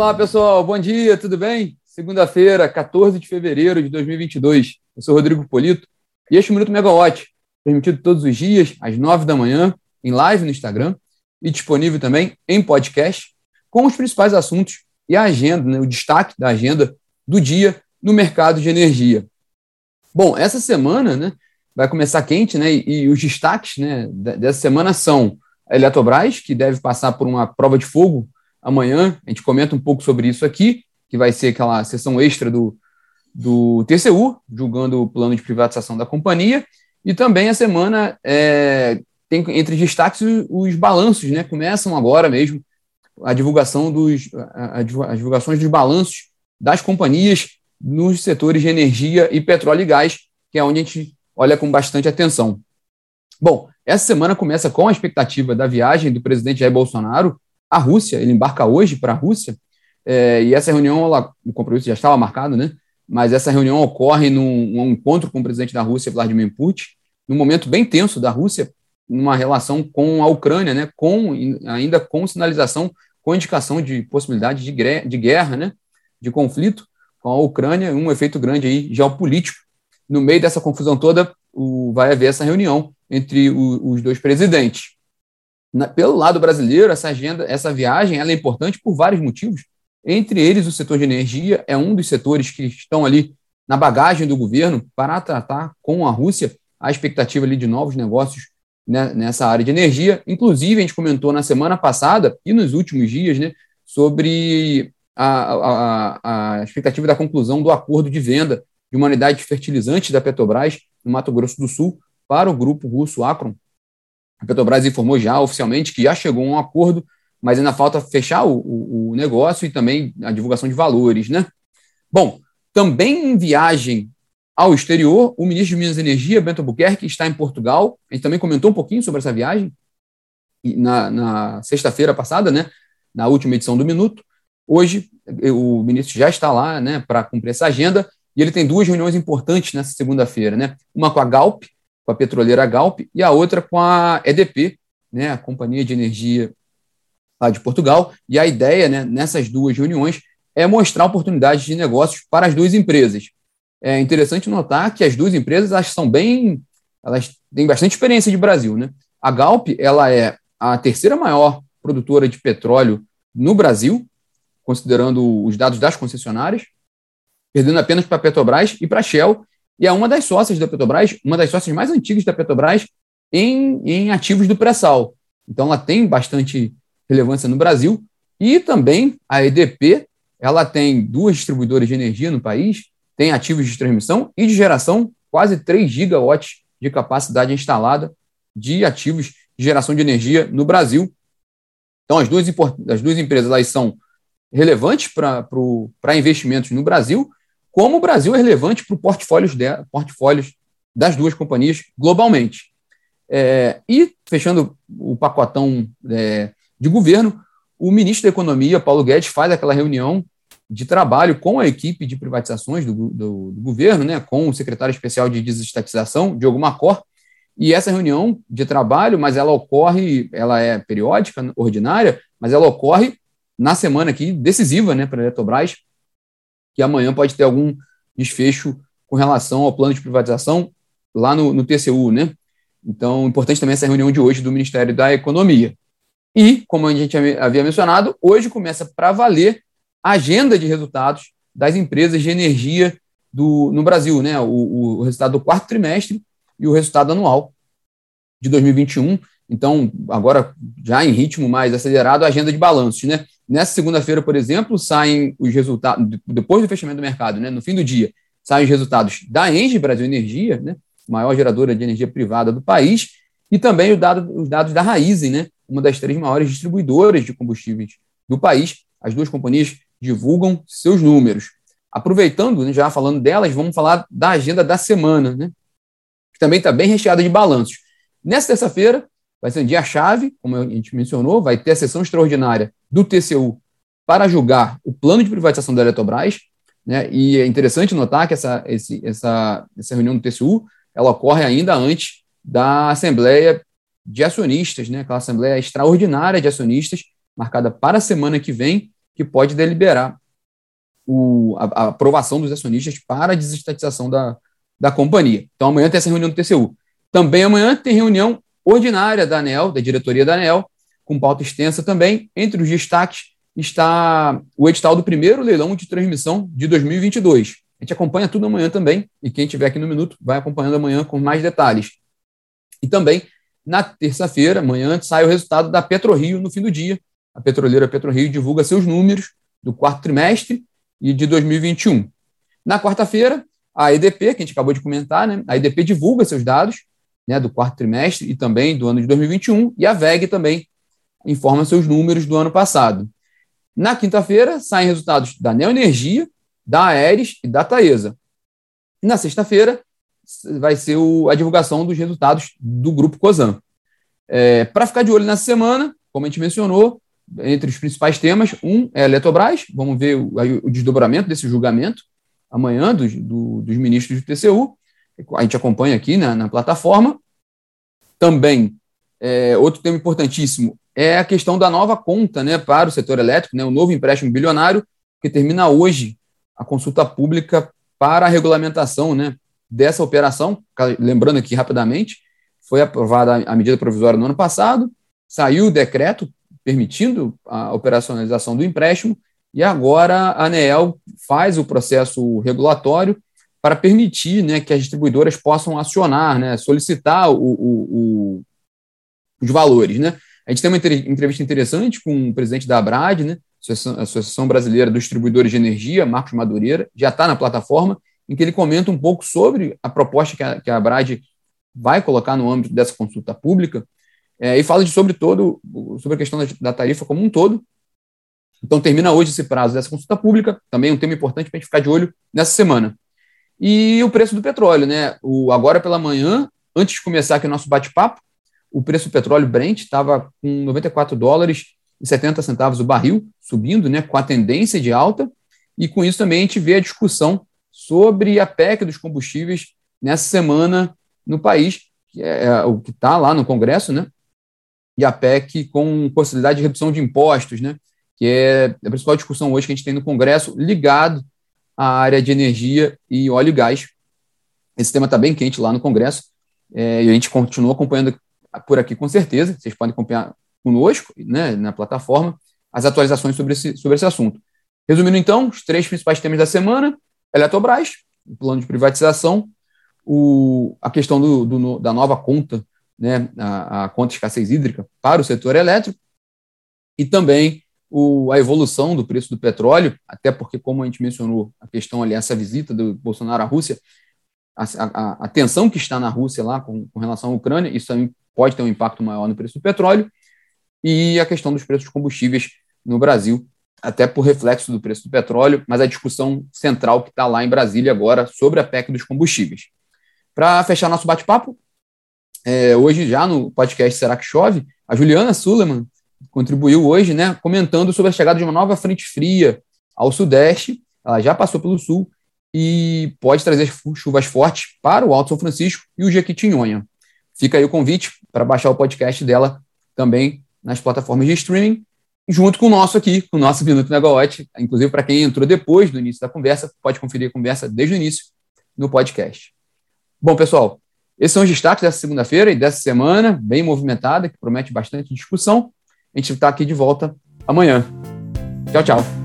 Olá, pessoal. Bom dia, tudo bem? Segunda-feira, 14 de fevereiro de 2022. Eu sou Rodrigo Polito e este é o Minuto Megawatt, permitido todos os dias, às 9 da manhã, em live no Instagram e disponível também em podcast, com os principais assuntos e a agenda, né, o destaque da agenda do dia no mercado de energia. Bom, essa semana né, vai começar quente, né, e, e os destaques né, dessa semana são a Eletrobras, que deve passar por uma prova de fogo amanhã. A gente comenta um pouco sobre isso aqui, que vai ser aquela sessão extra do, do TCU, julgando o plano de privatização da companhia. E também a semana é, tem entre destaques os, os, balanços, né? Começam agora mesmo a divulgação dos a, a, as divulgações dos balanços das companhias nos setores de energia e petróleo e gás, que é onde a gente olha com bastante atenção. Bom, essa semana começa com a expectativa da viagem do presidente Jair Bolsonaro à Rússia. Ele embarca hoje para a Rússia. É, e essa reunião, ela, o compromisso já estava marcado, né? Mas essa reunião ocorre num, num encontro com o presidente da Rússia, Vladimir Putin, num momento bem tenso da Rússia, numa relação com a Ucrânia, né? Com ainda com sinalização, com indicação de possibilidade de, de guerra, né? De conflito com a Ucrânia, um efeito grande aí geopolítico. No meio dessa confusão toda, o, vai haver essa reunião entre o, os dois presidentes. Na, pelo lado brasileiro, essa agenda, essa viagem, ela é importante por vários motivos. Entre eles, o setor de energia é um dos setores que estão ali na bagagem do governo para tratar com a Rússia a expectativa ali de novos negócios né, nessa área de energia. Inclusive, a gente comentou na semana passada e nos últimos dias né, sobre a, a, a expectativa da conclusão do acordo de venda de uma unidade de fertilizantes da Petrobras no Mato Grosso do Sul para o grupo russo Acron, a Petrobras informou já oficialmente que já chegou a um acordo, mas ainda falta fechar o, o, o negócio e também a divulgação de valores, né? Bom, também em viagem ao exterior, o ministro de Minas e Energia, Bento Albuquerque, está em Portugal. A gente também comentou um pouquinho sobre essa viagem na, na sexta-feira passada, né? Na última edição do Minuto. Hoje, o ministro já está lá, né, para cumprir essa agenda, e ele tem duas reuniões importantes nessa segunda-feira, né? Uma com a Galp, com a petroleira Galp, e a outra com a EDP, né, a Companhia de Energia lá de Portugal. E a ideia né, nessas duas reuniões é mostrar oportunidades de negócios para as duas empresas. É interessante notar que as duas empresas elas são bem, elas têm bastante experiência de Brasil, né? A Galp ela é a terceira maior produtora de petróleo no Brasil, considerando os dados das concessionárias, perdendo apenas para a Petrobras e para a Shell, e é uma das sócias da Petrobras, uma das sócias mais antigas da Petrobras em, em ativos do pré-sal. Então, ela tem bastante relevância no Brasil. E também a EDP, ela tem duas distribuidoras de energia no país, tem ativos de transmissão e de geração, quase 3 gigawatts de capacidade instalada de ativos de geração de energia no Brasil. Então, as duas, as duas empresas elas são relevantes para investimentos no Brasil como o Brasil é relevante para portfólios, de, portfólios das duas companhias globalmente. É, e, fechando o pacotão é, de governo, o ministro da Economia, Paulo Guedes, faz aquela reunião de trabalho com a equipe de privatizações do, do, do governo, né, com o secretário especial de desestatização, Diogo Macor, e essa reunião de trabalho, mas ela ocorre, ela é periódica, ordinária, mas ela ocorre na semana aqui decisiva né, para a Eletrobras, que amanhã pode ter algum desfecho com relação ao plano de privatização lá no, no TCU, né? Então, importante também essa reunião de hoje do Ministério da Economia. E, como a gente havia mencionado, hoje começa para valer a agenda de resultados das empresas de energia do, no Brasil, né? O, o resultado do quarto trimestre e o resultado anual de 2021. Então, agora já em ritmo mais acelerado, a agenda de balanços, né? Nessa segunda-feira, por exemplo, saem os resultados, depois do fechamento do mercado, né, no fim do dia, saem os resultados da Engie Brasil Energia, né, maior geradora de energia privada do país, e também dado, os dados da Raizen, né, uma das três maiores distribuidoras de combustíveis do país. As duas companhias divulgam seus números. Aproveitando, né, já falando delas, vamos falar da agenda da semana, né, que também está bem recheada de balanços. Nessa terça-feira, vai ser um dia-chave, como a gente mencionou, vai ter a sessão extraordinária do TCU para julgar o plano de privatização da Eletrobras, né? E é interessante notar que essa, esse, essa, essa reunião do TCU ela ocorre ainda antes da Assembleia de Acionistas, né? aquela Assembleia Extraordinária de Acionistas, marcada para a semana que vem, que pode deliberar o, a, a, aprovação dos acionistas para a desestatização da, da companhia. Então, amanhã tem essa reunião do TCU. Também amanhã tem reunião ordinária da ANEL, da diretoria da ANEL, com pauta extensa também. Entre os destaques está o edital do primeiro leilão de transmissão de 2022. A gente acompanha tudo amanhã também, e quem estiver aqui no Minuto vai acompanhando amanhã com mais detalhes. E também, na terça-feira, amanhã, sai o resultado da PetroRio no fim do dia. A petroleira PetroRio divulga seus números do quarto trimestre e de 2021. Na quarta-feira, a EDP, que a gente acabou de comentar, né, a EDP divulga seus dados né, do quarto trimestre e também do ano de 2021, e a VEG também informa seus números do ano passado. Na quinta-feira, saem resultados da Neoenergia, da Aeres e da Taesa. Na sexta-feira, vai ser a divulgação dos resultados do Grupo COSAN. É, Para ficar de olho nessa semana, como a gente mencionou, entre os principais temas. Um é a Eletrobras, vamos ver o, o desdobramento desse julgamento amanhã dos, do, dos ministros do TCU. A gente acompanha aqui na, na plataforma. Também, é, outro tema importantíssimo é a questão da nova conta né, para o setor elétrico, né, o novo empréstimo bilionário, que termina hoje a consulta pública para a regulamentação né, dessa operação. Lembrando aqui rapidamente, foi aprovada a medida provisória no ano passado, saiu o decreto permitindo a operacionalização do empréstimo, e agora a ANEEL faz o processo regulatório para permitir né, que as distribuidoras possam acionar, né, solicitar o, o, o, os valores. Né. A gente tem uma entrevista interessante com o presidente da Abrad, né, Associação Brasileira dos Distribuidores de Energia, Marcos Madureira, já está na plataforma, em que ele comenta um pouco sobre a proposta que a, que a Abrad vai colocar no âmbito dessa consulta pública, é, e fala de sobre todo, sobre a questão da, da, tarifa como um todo. Então termina hoje esse prazo dessa consulta pública, também um tema importante para a gente ficar de olho nessa semana. E o preço do petróleo, né? O, agora pela manhã, antes de começar aqui o nosso bate-papo, o preço do petróleo Brent estava com 94 dólares e 70 centavos o barril, subindo, né, com a tendência de alta, e com isso também a gente vê a discussão sobre a PEC dos combustíveis nessa semana no país, que é, é o que está lá no Congresso, né, e a PEC com possibilidade de redução de impostos, né, que é a principal discussão hoje que a gente tem no Congresso, ligado à área de energia e óleo e gás. Esse tema está bem quente lá no Congresso, é, e a gente continua acompanhando por aqui com certeza, vocês podem acompanhar conosco, né, na plataforma, as atualizações sobre esse, sobre esse assunto. Resumindo, então, os três principais temas da semana, Eletrobras, o plano de privatização, o, a questão do, do, da nova conta né, a, a conta de escassez hídrica para o setor elétrico e também o, a evolução do preço do petróleo, até porque, como a gente mencionou, a questão ali, essa visita do Bolsonaro à Rússia, a, a, a tensão que está na Rússia lá com, com, relação à Ucrânia, isso também pode ter um impacto maior no preço do petróleo, e a questão dos preços de combustíveis no Brasil, até por reflexo do preço do petróleo, mas a discussão central que está lá em Brasília agora sobre a PEC dos combustíveis. Para fechar nosso bate-papo, é, hoje já no podcast Será que Chove, a Juliana Suleman contribuiu hoje, né, comentando sobre a chegada de uma nova frente fria ao sudeste. Ela já passou pelo sul e pode trazer chuvas fortes para o Alto São Francisco e o Jequitinhonha. Fica aí o convite para baixar o podcast dela também nas plataformas de streaming, junto com o nosso aqui, com o nosso Minuto Megawatt. Inclusive, para quem entrou depois do início da conversa, pode conferir a conversa desde o início no podcast. Bom, pessoal, esses são os destaques dessa segunda-feira e dessa semana, bem movimentada, que promete bastante discussão. A gente está aqui de volta amanhã. Tchau, tchau.